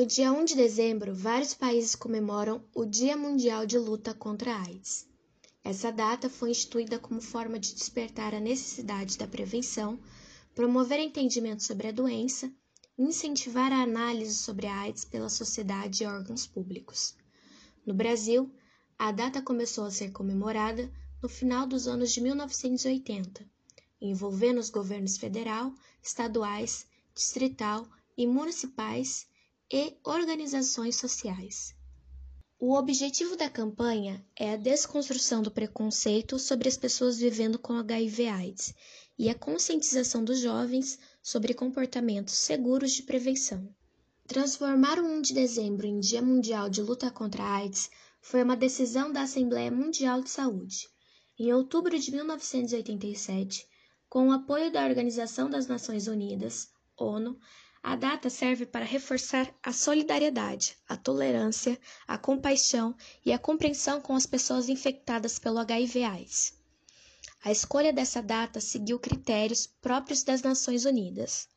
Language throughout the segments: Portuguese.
No dia 1 de dezembro, vários países comemoram o Dia Mundial de Luta contra a AIDS. Essa data foi instituída como forma de despertar a necessidade da prevenção, promover entendimento sobre a doença incentivar a análise sobre a AIDS pela sociedade e órgãos públicos. No Brasil, a data começou a ser comemorada no final dos anos de 1980, envolvendo os governos federal, estaduais, distrital e municipais e organizações sociais. O objetivo da campanha é a desconstrução do preconceito sobre as pessoas vivendo com HIV/AIDS e a conscientização dos jovens sobre comportamentos seguros de prevenção. Transformar o 1 de dezembro em Dia Mundial de Luta contra a AIDS foi uma decisão da Assembleia Mundial de Saúde. Em outubro de 1987, com o apoio da Organização das Nações Unidas, ONU, a data serve para reforçar a solidariedade, a tolerância, a compaixão e a compreensão com as pessoas infectadas pelo HIV/AIDS. A escolha dessa data seguiu critérios próprios das Nações Unidas.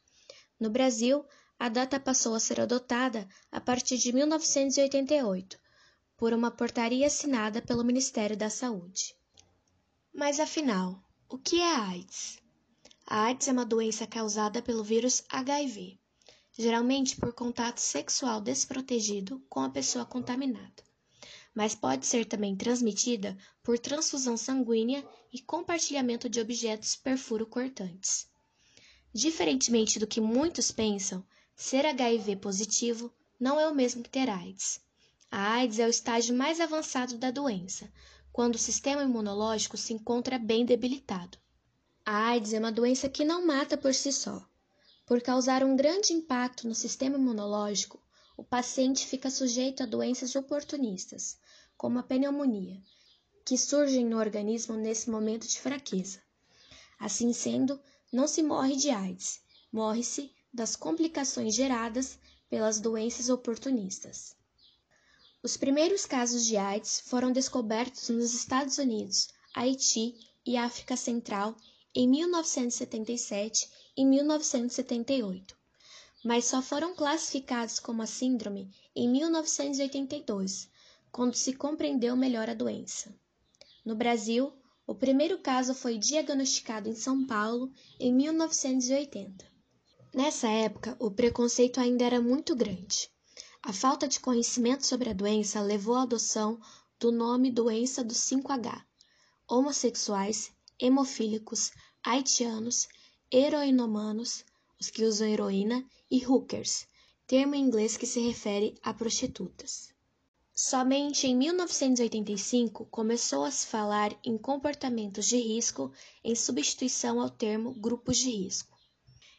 No Brasil, a data passou a ser adotada a partir de 1988, por uma portaria assinada pelo Ministério da Saúde. Mas afinal, o que é a AIDS? A AIDS é uma doença causada pelo vírus HIV geralmente por contato sexual desprotegido com a pessoa contaminada, mas pode ser também transmitida por transfusão sanguínea e compartilhamento de objetos perfuro-cortantes. Diferentemente do que muitos pensam, ser HIV positivo não é o mesmo que ter AIDS. A AIDS é o estágio mais avançado da doença, quando o sistema imunológico se encontra bem debilitado. A AIDS é uma doença que não mata por si só, por causar um grande impacto no sistema imunológico, o paciente fica sujeito a doenças oportunistas, como a pneumonia, que surgem no organismo nesse momento de fraqueza. Assim sendo, não se morre de AIDS, morre-se das complicações geradas pelas doenças oportunistas. Os primeiros casos de AIDS foram descobertos nos Estados Unidos, Haiti e África Central em 1977 e 1978, mas só foram classificados como a síndrome em 1982, quando se compreendeu melhor a doença. No Brasil, o primeiro caso foi diagnosticado em São Paulo em 1980. Nessa época, o preconceito ainda era muito grande. A falta de conhecimento sobre a doença levou à adoção do nome doença do 5H. Homossexuais, hemofílicos, haitianos, heroinomanos, os que usam heroína, e hookers, termo em inglês que se refere a prostitutas. Somente em 1985 começou a se falar em comportamentos de risco em substituição ao termo grupos de risco.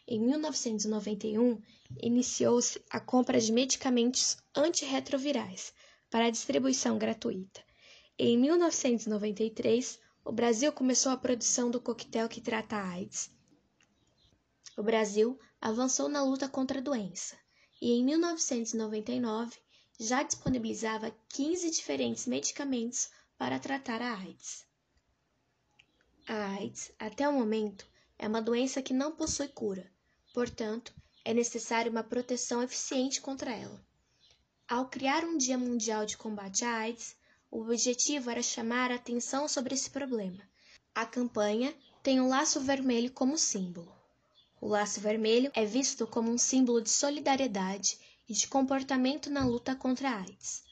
Em 1991, iniciou-se a compra de medicamentos antirretrovirais para distribuição gratuita. Em 1993, o Brasil começou a produção do coquetel que trata a AIDS. O Brasil avançou na luta contra a doença e em 1999 já disponibilizava 15 diferentes medicamentos para tratar a AIDS. A AIDS, até o momento, é uma doença que não possui cura, portanto, é necessária uma proteção eficiente contra ela. Ao criar um Dia Mundial de Combate à AIDS, o objetivo era chamar a atenção sobre esse problema. A campanha tem o laço vermelho como símbolo. O laço vermelho é visto como um símbolo de solidariedade e de comportamento na luta contra a AIDS.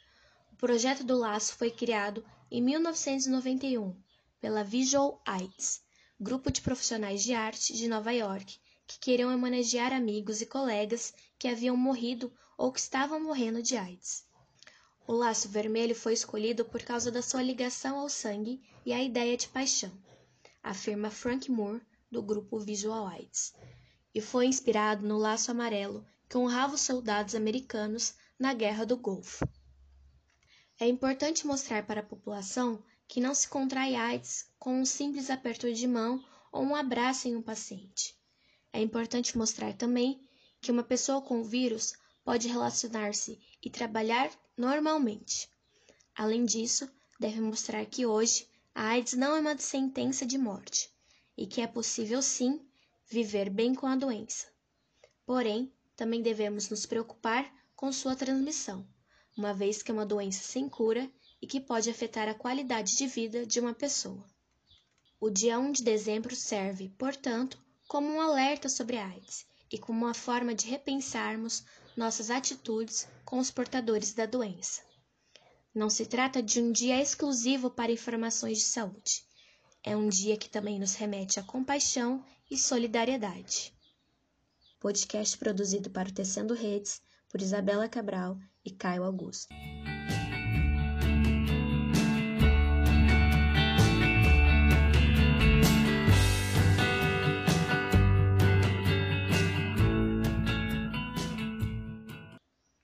O projeto do laço foi criado em 1991 pela Visual AIDS, grupo de profissionais de arte de Nova York que queriam homenagear amigos e colegas que haviam morrido ou que estavam morrendo de AIDS. O laço vermelho foi escolhido por causa da sua ligação ao sangue e à ideia de paixão, afirma Frank Moore, do grupo Visual AIDS, e foi inspirado no laço amarelo que honrava os soldados americanos na Guerra do Golfo. É importante mostrar para a população que não se contrai AIDS com um simples aperto de mão ou um abraço em um paciente. É importante mostrar também que uma pessoa com o vírus pode relacionar-se e trabalhar normalmente. Além disso, deve mostrar que hoje a AIDS não é uma sentença de morte e que é possível sim viver bem com a doença. Porém, também devemos nos preocupar com sua transmissão, uma vez que é uma doença sem cura e que pode afetar a qualidade de vida de uma pessoa. O dia 1 de dezembro serve, portanto, como um alerta sobre a AIDS e como uma forma de repensarmos nossas atitudes com os portadores da doença. Não se trata de um dia exclusivo para informações de saúde. É um dia que também nos remete a compaixão e solidariedade. Podcast produzido para o Tecendo Redes por Isabela Cabral e Caio Augusto.